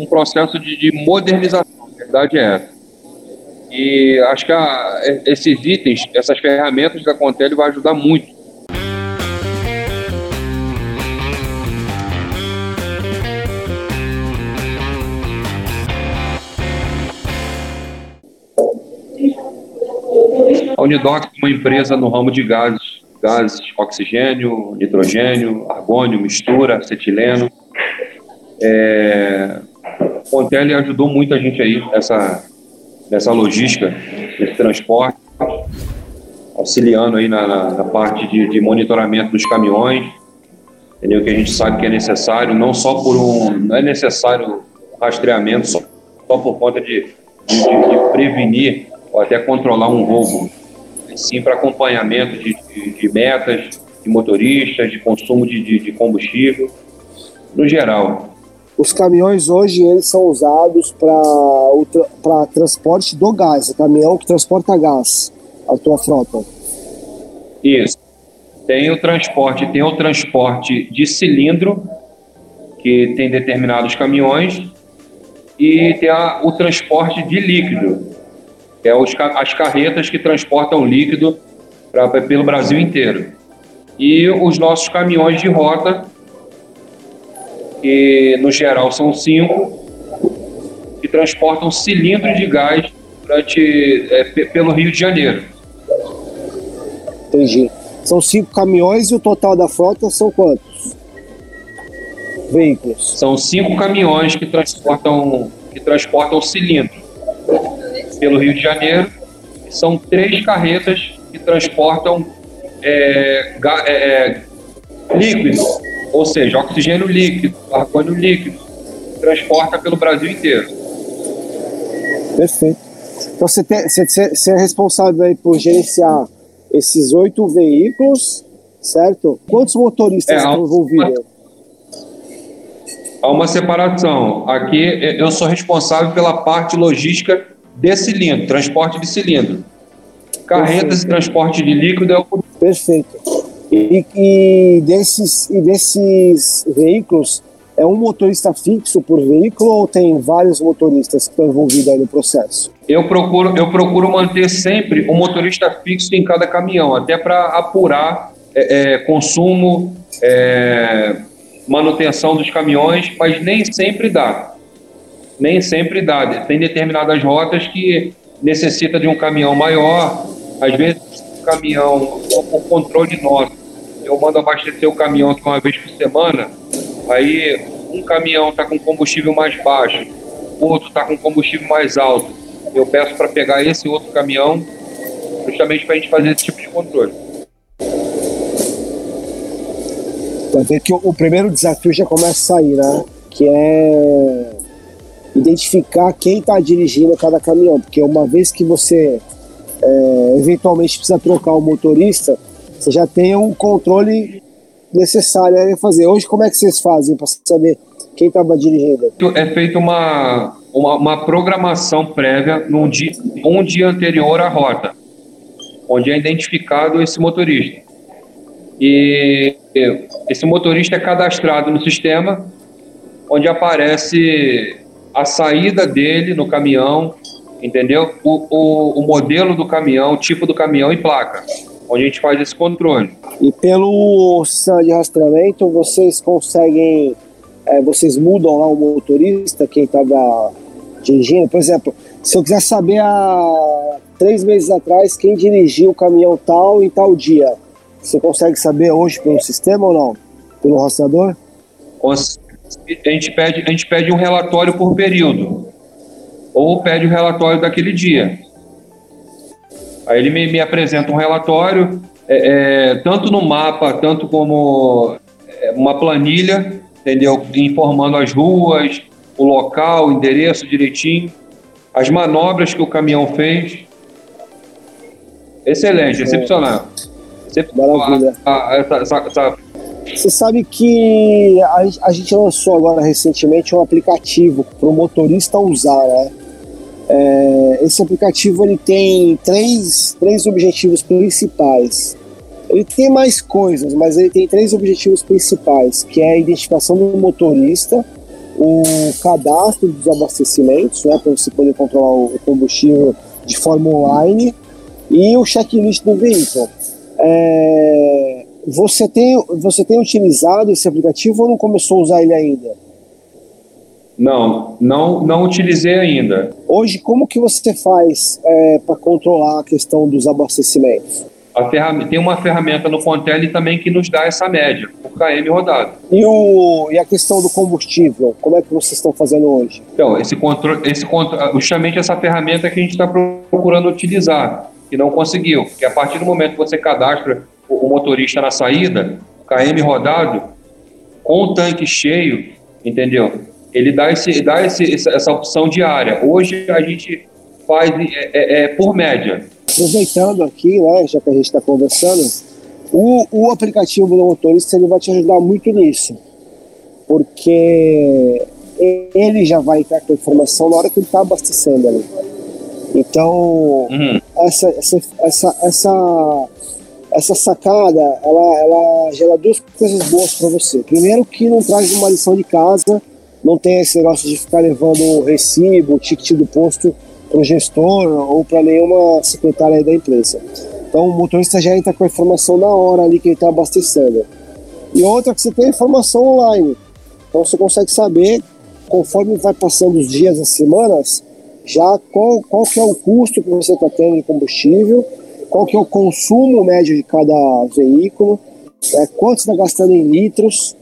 um processo de, de modernização, a verdade é. E acho que a, esses itens, essas ferramentas da Contele vai ajudar muito A Unidoc é uma empresa no ramo de gases, gases, oxigênio, nitrogênio, argônio, mistura, acetileno. É, o Contele ajudou muito a gente aí nessa, nessa logística, nesse transporte, auxiliando aí na, na, na parte de, de, monitoramento dos caminhões, entendeu? que a gente sabe que é necessário, não só por um, não é necessário rastreamento só, só por conta de, de, de prevenir ou até controlar um roubo, sim para acompanhamento de, de, metas de motoristas, de consumo de combustível, no geral. Os caminhões hoje eles são usados para transporte do gás, o caminhão que transporta gás, a tua frota. Isso. Tem o transporte, tem o transporte de cilindro, que tem determinados caminhões, e tem a, o transporte de líquido, é os, as carretas que transportam líquido pra, pelo Brasil inteiro. E os nossos caminhões de rota, que no geral são cinco, que transportam cilindros de gás durante, é, pelo Rio de Janeiro. Entendi. São cinco caminhões e o total da frota são quantos? Veículos. São cinco caminhões que transportam, que transportam cilindros pelo Rio de Janeiro. São três carretas que transportam é, é, é, líquido, ou seja, oxigênio líquido, argônio líquido, transporta pelo Brasil inteiro. Perfeito. Então você, tem, você, você é responsável aí por gerenciar esses oito veículos, certo? Quantos motoristas é, estão envolvidos? Há uma separação. Aqui eu sou responsável pela parte logística de cilindro, transporte de cilindro. Carretas e transporte de líquido é o. Perfeito. E, e, desses, e desses veículos, é um motorista fixo por veículo ou tem vários motoristas que estão envolvidos aí no processo? Eu procuro, eu procuro manter sempre um motorista fixo em cada caminhão, até para apurar é, é, consumo, é, manutenção dos caminhões, mas nem sempre dá nem sempre dá. Tem determinadas rotas que necessita de um caminhão maior, às vezes o caminhão, por controle nosso, eu mando abastecer o caminhão uma vez por semana, aí um caminhão está com combustível mais baixo, o outro está com combustível mais alto. Eu peço para pegar esse outro caminhão, justamente para a gente fazer esse tipo de controle. Vai ver que o, o primeiro desafio já começa a sair, né? Que é identificar quem está dirigindo cada caminhão, porque uma vez que você é, eventualmente precisa trocar o motorista, você já tem um controle necessário a fazer. Hoje, como é que vocês fazem para saber quem estava dirigindo? É feita uma, uma, uma, programação prévia num dia, um dia anterior à rota, onde é identificado esse motorista. E esse motorista é cadastrado no sistema, onde aparece a saída dele no caminhão, entendeu? O, o, o, modelo do caminhão, o tipo do caminhão e placa, onde a gente faz esse controle. E pelo sistema de rastreamento, vocês conseguem, é, vocês mudam lá o motorista, quem estava dirigindo? Por exemplo, se eu quiser saber há três meses atrás quem dirigiu o caminhão tal e tal dia, você consegue saber hoje pelo sistema ou não? Pelo rastreador? A gente pede, a gente pede um relatório por período, ou pede o um relatório daquele dia. Aí ele me, me apresenta um relatório, é, é, tanto no mapa, tanto como é, uma planilha, entendeu? Informando as ruas, o local, o endereço direitinho, as manobras que o caminhão fez. Excelente, excepcional. Maravilha. essa, essa, essa você sabe que a, a, gente lançou agora recentemente um aplicativo para o motorista usar, né? É, esse aplicativo ele tem três, três objetivos principais. Ele tem mais coisas, mas ele tem três objetivos principais, que é a identificação do motorista, o cadastro dos abastecimentos, né, para você poder controlar o combustível de forma online e o checklist do veículo. É, você, tem, você tem utilizado esse aplicativo ou não começou a usar ele ainda? Não, não, não utilizei ainda. Hoje, como que você faz é, para controlar a questão dos abastecimentos? tem uma ferramenta no Contele também que nos dá essa média, por KM rodado. E, o, e a questão do combustível, como é que vocês estão fazendo hoje? Então, esse controle, esse controle, justamente essa ferramenta que a gente está procurando utilizar, e não conseguiu, porque a partir do momento que você cadastra o, o motorista na saída, KM rodado, com o tanque cheio, entendeu? Ele dá, esse, dá esse, essa opção diária. Hoje a gente faz é, é, é por média aproveitando aqui, né, já que a gente está conversando, o, o aplicativo do motorista ele vai te ajudar muito nisso, porque ele já vai entrar com a informação na hora que ele está abastecendo ali. Então, uhum. essa, essa, essa, essa, essa sacada, ela, ela gera duas coisas boas para você. Primeiro, que não traz uma lição de casa, não tem esse negócio de ficar levando o recibo, o ticket do posto para o gestor ou para nenhuma secretária da empresa. Então o motorista já entra com a informação na hora ali que ele está abastecendo. E outra que você tem a informação online. Então você consegue saber, conforme vai passando os dias, as semanas, já qual, qual que é o custo que você está tendo de combustível, qual que é o consumo médio de cada veículo, é, quanto está gastando em litros.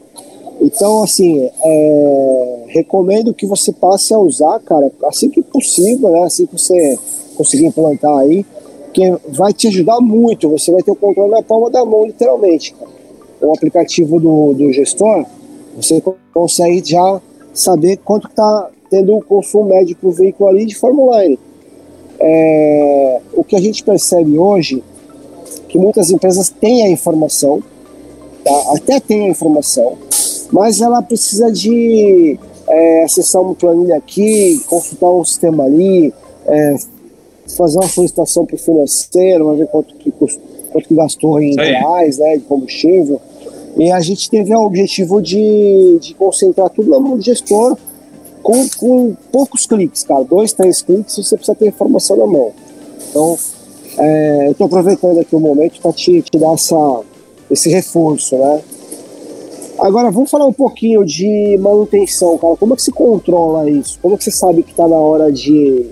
Então, assim, é, recomendo que você passe a usar, cara, assim que possível, né? Assim que você conseguir implantar aí, que vai te ajudar muito. Você vai ter o controle na palma da mão, literalmente. Cara. O aplicativo do, do gestor, você consegue já saber quanto está tendo o consumo médio para o veículo ali de online. É, o que a gente percebe hoje que muitas empresas têm a informação, tá? até têm a informação, mas ela precisa de é, acessar uma planilha aqui, consultar um sistema ali, é, fazer uma solicitação para o financeiro, ver quanto que, quanto que gastou em reais, né, de combustível. E a gente teve o objetivo de, de concentrar tudo na mão do gestor com, com poucos cliques, cara. Dois, três cliques você precisa ter informação na mão. Então, é, eu estou aproveitando aqui o momento para te, te dar essa, esse reforço, né? Agora, vamos falar um pouquinho de manutenção, cara. Como é que se controla isso? Como é que você sabe que está na hora de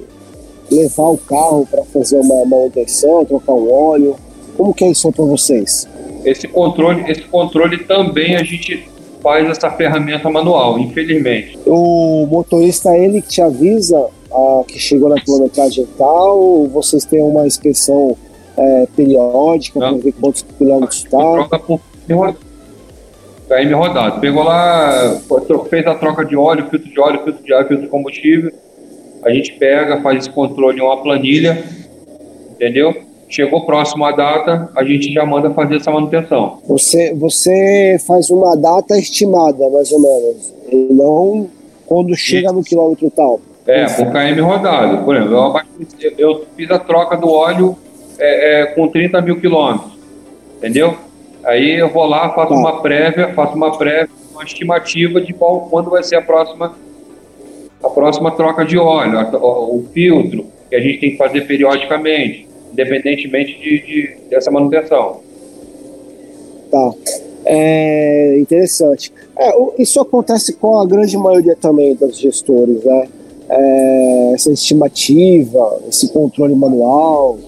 levar o carro para fazer uma manutenção, trocar o óleo? Como que é isso para vocês? Esse controle, esse controle também a gente faz essa ferramenta manual, infelizmente. O motorista ele te avisa ah, que chegou na quilometragem tal, ou vocês têm uma inspeção é, periódica para ver quantos quilômetros está? Troca por KM rodado. Pegou lá, fez a troca de óleo, filtro de óleo, filtro de ar, filtro de combustível. A gente pega, faz esse controle em uma planilha, entendeu? Chegou próximo à data, a gente já manda fazer essa manutenção. Você, você faz uma data estimada, mais ou menos, e não quando chega no quilômetro tal. É, por KM rodado. Por exemplo, eu, eu fiz a troca do óleo é, é, com 30 mil quilômetros, entendeu? Aí eu vou lá, faço uma prévia, faço uma prévia, uma estimativa de qual, quando vai ser a próxima, a próxima troca de óleo, o, o filtro, que a gente tem que fazer periodicamente, independentemente de, de dessa manutenção. Tá. É interessante. É, isso acontece com a grande maioria também dos gestores, né? É, essa estimativa, esse controle manual,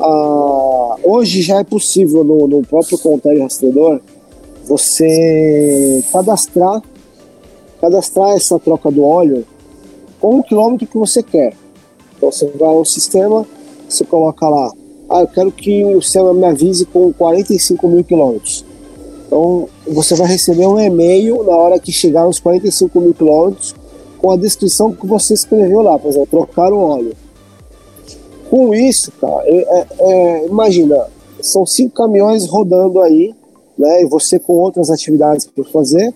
ah, hoje já é possível no, no próprio Contele Rastreador você cadastrar cadastrar essa troca do óleo com o quilômetro que você quer. Então você vai ao sistema, você coloca lá, ah, eu quero que o sistema me avise com 45 mil quilômetros. Então você vai receber um e-mail na hora que chegar nos 45 mil quilômetros com a descrição que você escreveu lá, por exemplo, trocar o óleo. Com isso, cara, é, é, é, imagina, são cinco caminhões rodando aí, né? E você com outras atividades para fazer.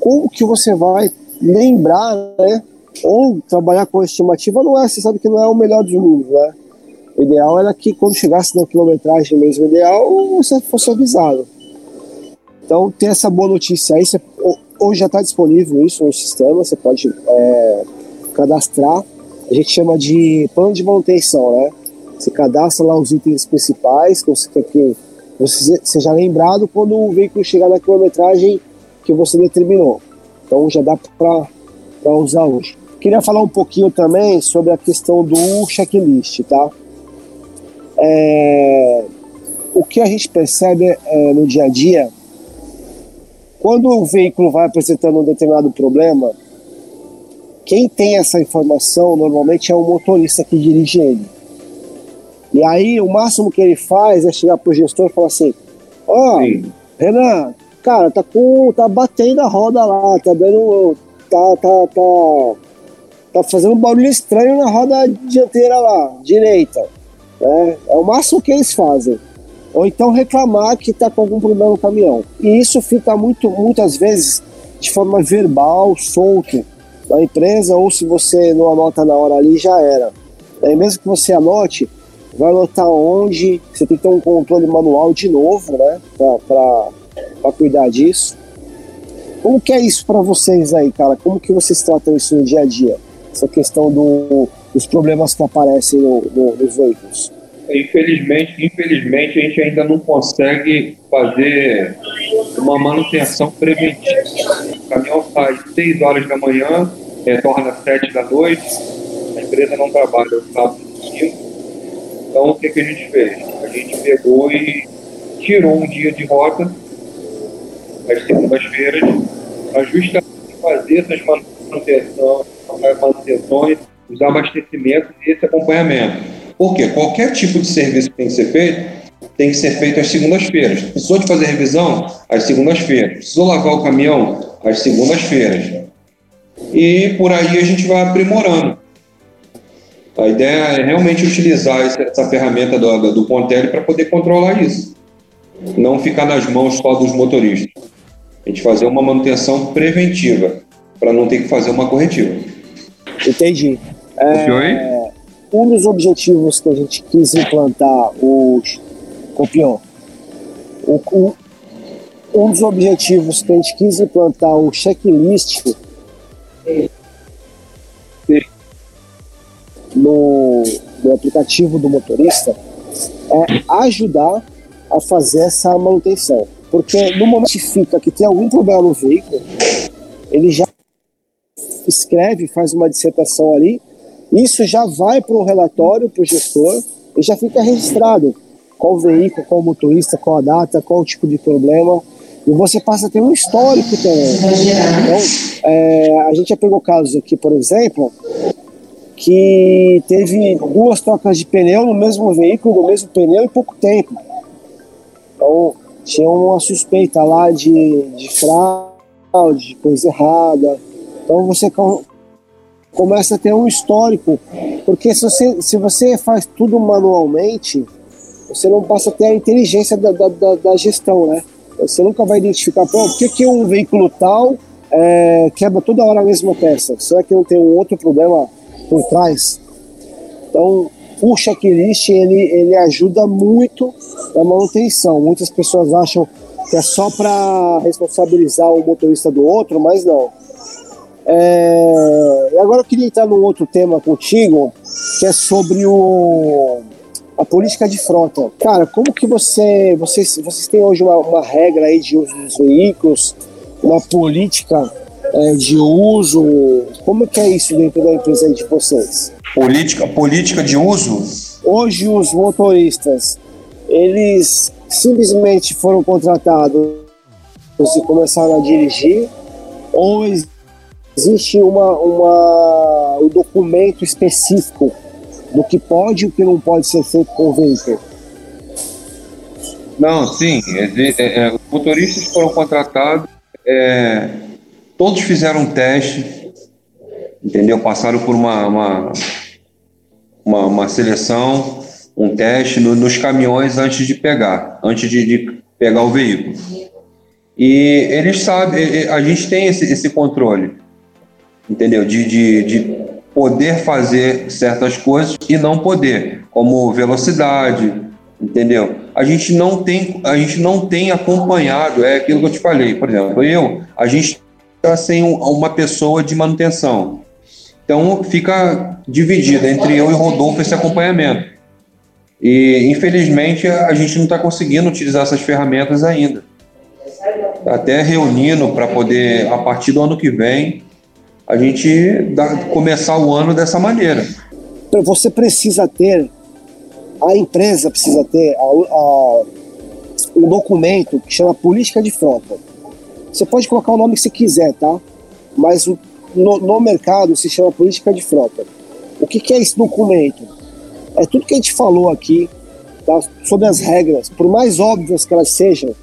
Como que você vai lembrar, né? Ou trabalhar com estimativa não é, você sabe que não é o melhor dos mundos, né? O ideal era que quando chegasse na quilometragem mesmo ideal, você fosse avisado. Então tem essa boa notícia aí. Você, hoje já está disponível isso no sistema, você pode é, cadastrar. A gente chama de plano de manutenção, né? Você cadastra lá os itens principais que você quer que você seja lembrado quando o veículo chegar na quilometragem que você determinou. Então já dá para usar hoje. Queria falar um pouquinho também sobre a questão do checklist, tá? É, o que a gente percebe é, no dia a dia, quando o veículo vai apresentando um determinado problema, quem tem essa informação normalmente é o motorista que dirige ele. E aí o máximo que ele faz é chegar pro gestor e falar assim: Ó, oh, Renan, cara, tá com. tá batendo a roda lá, tá dando. tá, tá, tá tá fazendo um barulho estranho na roda dianteira lá, direita. Né? É o máximo que eles fazem. Ou então reclamar que está com algum problema no caminhão. E isso fica muito, muitas vezes de forma verbal, solto na empresa, ou se você não anota na hora ali, já era. E mesmo que você anote, vai anotar onde, você tem que ter um controle manual de novo, né, para cuidar disso. Como que é isso para vocês aí, cara? Como que vocês tratam isso no dia a dia? essa questão do, dos problemas que aparecem no, no, nos veículos? Infelizmente, infelizmente, a gente ainda não consegue fazer uma manutenção preventiva. O caminhão sai 6 horas da manhã, retorna às 7 da noite, a empresa não trabalha o sábado e Então, o que, que a gente fez? A gente pegou e tirou um dia de rota, às segundas-feiras, para justamente fazer essas manutenções manutenções, os abastecimentos e esse acompanhamento. Porque qualquer tipo de serviço que tem que ser feito, tem que ser feito às segundas-feiras. Precisou de fazer revisão? Às segundas-feiras. Precisou lavar o caminhão? Às segundas-feiras. E por aí a gente vai aprimorando. A ideia é realmente utilizar essa, ferramenta do, do Pontelli para poder controlar isso. Não ficar nas mãos só dos motoristas. A gente fazer uma manutenção preventiva, para não ter que fazer uma corretiva. Entendi. É, um dos objetivos que a gente quis implantar, o o, um dos objetivos que a gente quis implantar o checklist no, no aplicativo do motorista é ajudar a fazer essa manutenção. Porque no momento que fica que tem algum problema no veículo, ele já escreve, faz uma dissertação ali, isso já vai para o relatório, para o gestor, e já fica registrado qual veículo, qual motorista, qual a data, qual o tipo de problema, e você passa a ter um histórico também. Então, é, a gente já pegou casos aqui, por exemplo, que teve duas trocas de pneu no mesmo veículo, no mesmo pneu em pouco tempo. Então, tinha uma suspeita lá de, de fraude, de coisa errada. Então você começa a ter um histórico, porque se você, se você faz tudo manualmente, você não passa a ter a inteligência da, da, da, da gestão, né? Você nunca vai identificar, por que, que um veículo tal é, quebra toda hora a mesma peça? Será que não tem um outro problema por trás? Então, o checklist ele, ele ajuda muito na manutenção. Muitas pessoas acham que é só para responsabilizar o motorista do outro, mas não. É, agora eu queria entrar num outro tema contigo, que é sobre o, a política de frota. Cara, como que você, vocês, vocês têm hoje uma, uma regra aí de uso dos veículos, uma política é, de uso? Como que é isso dentro da empresa de vocês? Política, política de uso? Hoje os motoristas, eles simplesmente foram contratados e começaram a dirigir, ou existe uma, uma, um documento específico do que pode e o que não pode ser feito com o veículo? Não, sim. É, é, os motoristas foram contratados, é, todos fizeram um teste, entendeu? Passaram por uma, uma, uma, uma seleção, um teste no, nos caminhões antes de pegar, antes de, de pegar o veículo. E eles sabem, a gente tem esse, esse controle entendeu? De, de, de poder fazer certas coisas e não poder, como velocidade, entendeu? A gente não tem, a gente não tem acompanhado, é aquilo que eu te falei, por exemplo, eu, a gente sem uma pessoa de manutenção. Então fica dividida entre eu e Rodolfo esse acompanhamento. E infelizmente a gente não está conseguindo utilizar essas ferramentas ainda. Até reunindo para poder, a partir do ano que vem, a gente dá, começar o ano dessa maneira. Você precisa ter, a empresa precisa ter a, a, um documento que chama Política de Frota. Você pode colocar o nome que você quiser, tá? Mas no, no mercado se chama política de frota. O que, que, é esse documento? É tudo que a gente falou aqui tá, sobre as regras, por mais óbvias que elas sejam,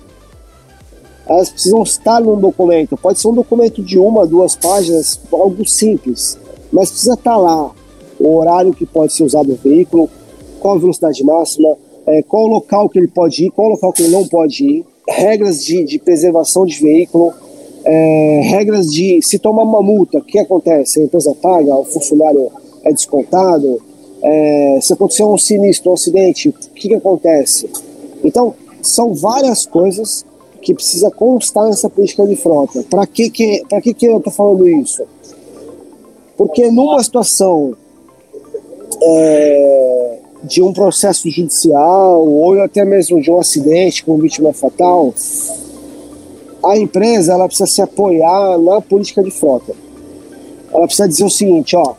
elas precisam estar num documento. Pode ser um documento de uma, duas páginas, algo simples, mas precisa estar lá o horário que pode ser usado o veículo, qual a velocidade máxima, é, qual o local que ele pode ir, qual o local que ele não pode ir, regras de, de preservação de veículo, é, regras de se tomar uma multa, o que acontece? A empresa paga, o funcionário é descontado. É, se acontecer um sinistro, um acidente, o que, que acontece? Então, são várias coisas que precisa constar nessa política de frota. Para que, que, que, que eu estou falando isso? Porque numa situação é, de um processo judicial ou até mesmo de um acidente com vítima fatal, a empresa ela precisa se apoiar na política de frota. Ela precisa dizer o seguinte, ó,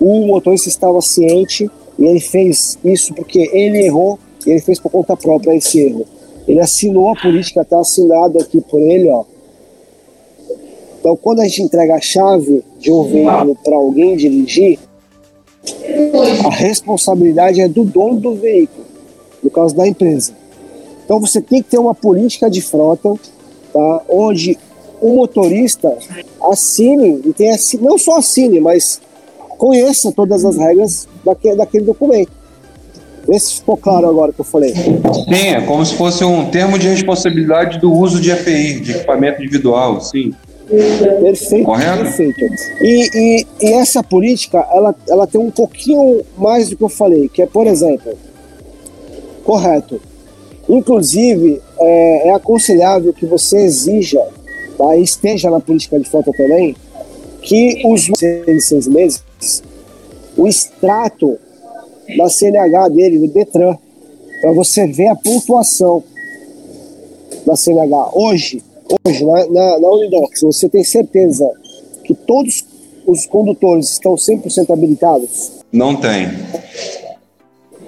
o motorista estava ciente e ele fez isso porque ele errou e ele fez por conta própria esse erro. Ele assinou a política, está assinado aqui por ele, ó. Então, quando a gente entrega a chave de um veículo para alguém dirigir, a responsabilidade é do dono do veículo, no caso da empresa. Então, você tem que ter uma política de frota tá? onde o motorista assine, e tenha, não só assine, mas conheça todas as regras daquele, daquele documento. Vê se ficou claro agora que eu falei. Sim, é como se fosse um termo de responsabilidade do uso de EPI, de equipamento individual, sim. Perfeito, Correto? perfeito. E, e, e, essa política, ela, ela tem um pouquinho mais do que eu falei, que é, por exemplo, correto, Inclusive, é, é aconselhável que você exija, tá, esteja na política de frota também, que os seis, seis meses, o extrato da CNH dele, do Detran, para você ver a pontuação da CNH. Hoje, hoje na, na, na Unidox, você tem certeza que todos os condutores estão 100% habilitados? Não tem.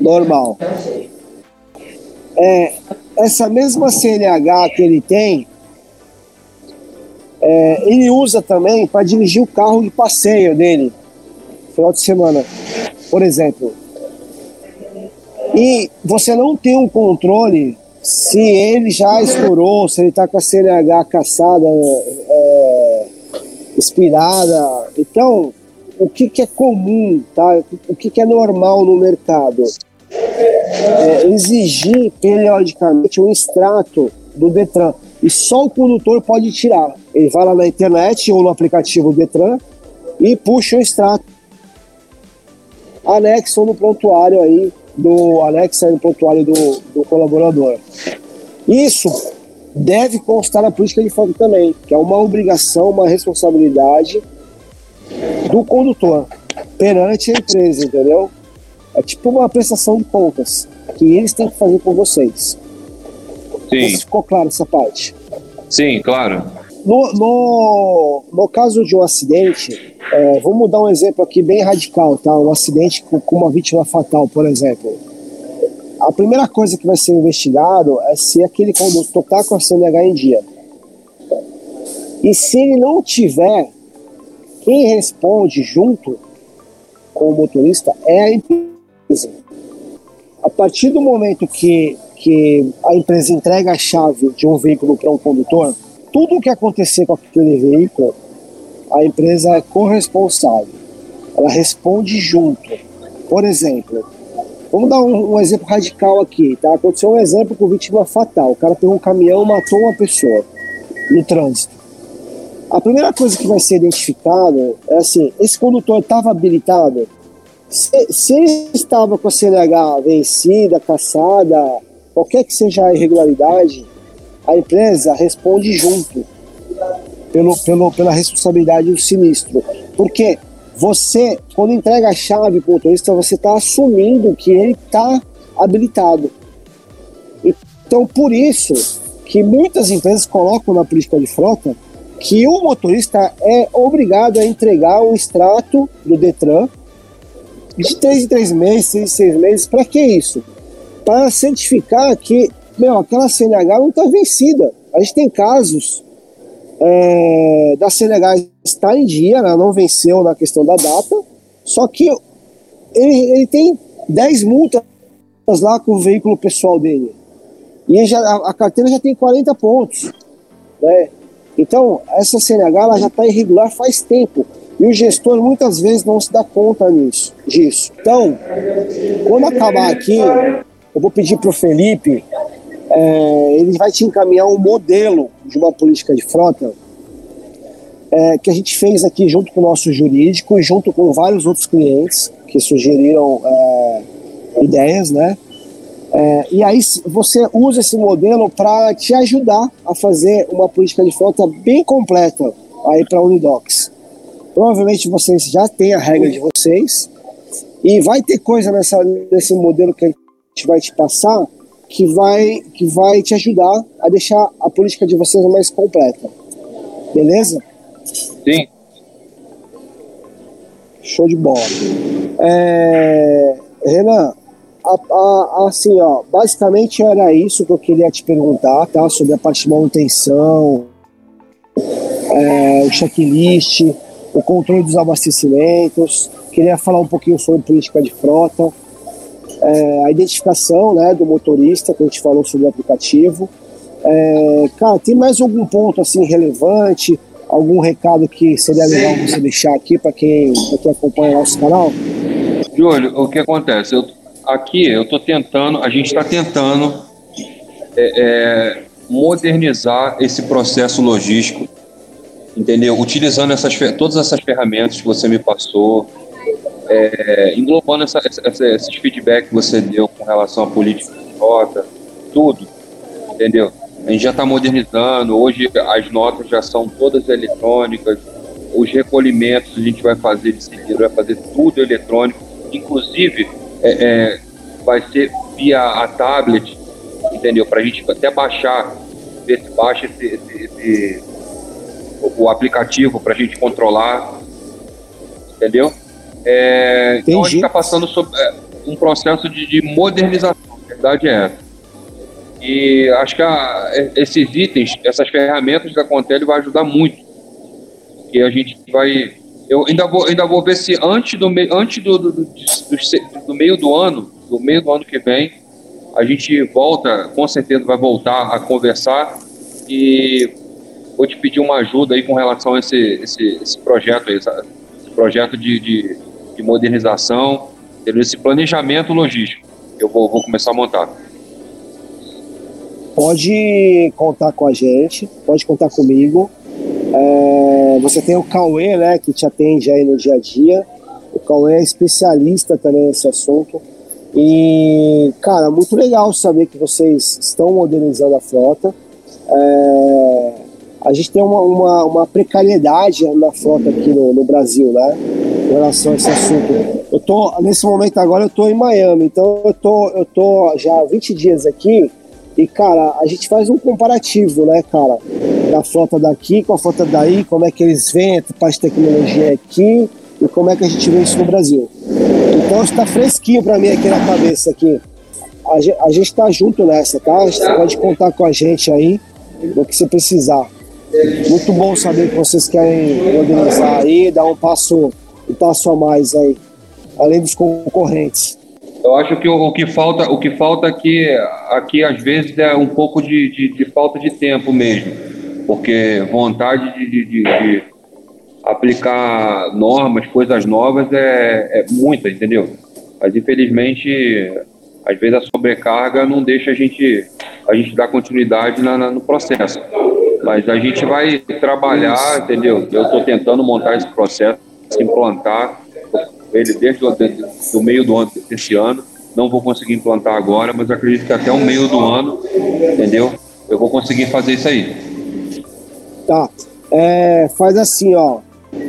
Normal é, essa mesma CNH que ele tem, é, ele usa também para dirigir o carro de passeio dele, final de semana, por exemplo. E você não tem um controle se ele já estourou, se ele está com a CNH caçada, é, expirada. Então, o que, que é comum, tá? o que, que é normal no mercado? é, exigir periodicamente um extrato do Detran. E só o condutor pode tirar. Ele vai lá na internet ou no aplicativo Detran e puxa o extrato. Anexo no prontuário aí do anexo no prontuário do, do colaborador. Isso deve constar na política de fogo também, que é uma obrigação, uma responsabilidade do condutor perante a empresa, entendeu? É tipo uma prestação de contas que eles têm que fazer com vocês. Sim. ficou claro essa parte? Sim, claro. No, no, no caso de um acidente, é, vamos dar um exemplo aqui bem radical, tá? Um acidente com, uma vítima fatal, por exemplo. A primeira coisa que vai ser investigado é se aquele condutor está com a CNH em dia. E se ele não tiver, quem responde junto com o motorista é a empresa a partir do momento que, que a empresa entrega a chave de um veículo para um condutor, tudo o que acontecer com aquele veículo, a empresa é corresponsável. Ela responde junto. Por exemplo, vamos dar um, um exemplo radical aqui, tá? Aconteceu um exemplo com vítima fatal. O cara pegou um caminhão, matou uma pessoa no trânsito. A primeira coisa que vai ser identificada é assim: esse condutor estava habilitado? Se, se ele estava com a CNH vencida, caçada, qualquer que seja a irregularidade, a empresa responde junto. Pelo, pelo, pela responsabilidade do sinistro. Porque você, quando entrega a chave para o motorista, você está assumindo que ele está habilitado. Então, por isso que muitas empresas colocam na política de frota que o motorista é obrigado a entregar um extrato do Detran de três em três meses, seis seis meses. Para que isso? Para certificar que meu, aquela CNH não está vencida. A gente tem casos é, da CNH estar em dia, ela não venceu na questão da data, só que ele, ele tem 10 multas lá com o veículo pessoal dele. E já, a, a, carteira já tem 40 pontos. Né? Então, essa CNH ela já está irregular faz tempo. E o gestor muitas vezes não se dá conta nisso, disso. Então, quando acabar aqui, eu vou pedir para o Felipe é, ele vai te encaminhar um modelo de uma política de frota é, que a gente fez aqui junto com o nosso jurídico e junto com vários outros clientes que sugeriram é, ideias, né? É, e aí você usa esse modelo para te ajudar a fazer uma política de frota bem completa aí para a Unidocs. Provavelmente vocês já têm a regra de vocês e vai ter coisa nessa, nesse modelo que a gente vai te passar que vai, que vai te ajudar a deixar a política de vocês mais completa. Beleza? Sim. Show de bola. É, Renan, a, a, assim, ó, basicamente era isso que eu queria te perguntar, tá? Sobre a parte de manutenção, é, o checklist, o controle dos abastecimentos. Queria falar um pouquinho sobre política de frota é, a identificação né, do motorista, que a gente falou sobre o aplicativo. É, cara, tem mais algum ponto assim relevante? Algum recado que seria legal você deixar aqui para quem, quem acompanha o nosso canal? Júlio, o que acontece? Eu, aqui eu estou tentando, a gente está tentando é, é, modernizar esse processo logístico, entendeu? Utilizando essas, todas essas ferramentas que você me passou, é, englobando essa, essa, esses feedback que você deu com relação à política de nota, tudo, entendeu? A gente já está modernizando, hoje as notas já são todas eletrônicas, os recolhimentos a gente vai fazer de seguida, vai fazer tudo eletrônico, inclusive é, é, vai ser via a tablet, entendeu? Para a gente até baixar, ver se baixa esse, esse, esse o aplicativo para a gente controlar, entendeu? É, então a gente está passando sobre é, um processo de, de, modernização, a verdade é essa. E acho que a, esses itens, essas ferramentas da Contele vai ajudar muito. Porque a gente vai. Eu ainda vou, ainda vou ver se antes do, antes do, do, do, do, do meio do ano, do meio do ano que vem, a gente volta, com certeza vai voltar a conversar e vou te pedir uma ajuda aí com relação a esse, esse, esse projeto aí, esse projeto de, de de modernização, esse planejamento logístico eu vou, vou começar a montar. Pode contar com a gente, pode contar comigo. É, você tem o Cauê, né, que te atende aí no dia a dia. O Cauê é especialista também nesse assunto. E, cara, muito legal saber que vocês estão modernizando a frota. É, a gente tem uma, uma, uma, precariedade na frota aqui no, no Brasil, né? Em relação a esse assunto. Eu tô, nesse momento agora, eu tô em Miami, então eu tô, eu tô já há 20 dias aqui e, cara, a gente faz um comparativo, né, cara, da frota daqui com a frota daí, como é que eles veem a parte de tecnologia aqui e como é que a gente vê isso no Brasil. Então está fresquinho para mim aqui na cabeça aqui. A a gente tá junto nessa, tá? Você pode contar com a gente aí no que você precisar. Muito bom saber que vocês querem organizar aí, dar um passo um passo a mais aí, além dos concorrentes. Eu acho que o, o que falta, o que falta aqui, aqui às vezes é um pouco de, de, de falta de tempo mesmo, porque vontade de, de, de, aplicar normas, coisas novas é, é muita, entendeu? Mas infelizmente, às vezes a sobrecarga não deixa a gente a gente dar continuidade na, na, no processo. Mas a gente vai trabalhar, entendeu? Eu estou tentando montar esse processo se implantar ele desde o meio do ano desse ano. Não vou conseguir implantar agora, mas acredito que até o meio do ano, entendeu? Eu vou conseguir fazer isso aí. Tá. é, faz assim, ó.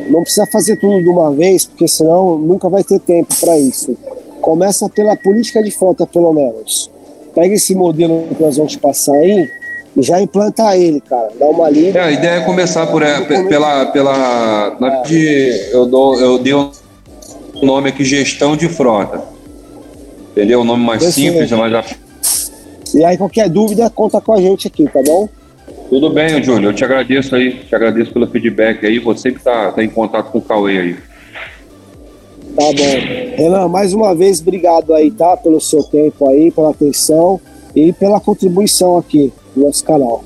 Não precisa fazer tudo de uma vez, porque senão nunca vai ter tempo para isso. Começa pela política de frota, pelo menos. Pega esse modelo que nós vamos passar aí e já implanta ele, cara. Dá uma lida. É, a ideia é começar por é, pela. pela na, de, eu, dou, eu dei o um nome aqui gestão de frota. Entendeu? O nome mais simples, mas E aí, qualquer dúvida, conta com a gente aqui, tá bom? Tudo bem, Júlio. Eu te agradeço aí, te agradeço pelo feedback aí. Você que está tá em contato com o Cauê aí. Tá bom. Renan, mais uma vez, obrigado aí, tá? Pelo seu tempo aí, pela atenção e pela contribuição aqui no nosso canal.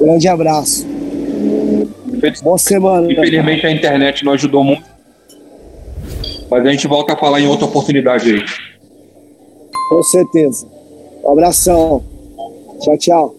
Grande abraço. Boa semana. Infelizmente a internet não ajudou muito. Mas a gente volta a falar em outra oportunidade aí. Com certeza. Um abração. Tchau, tchau.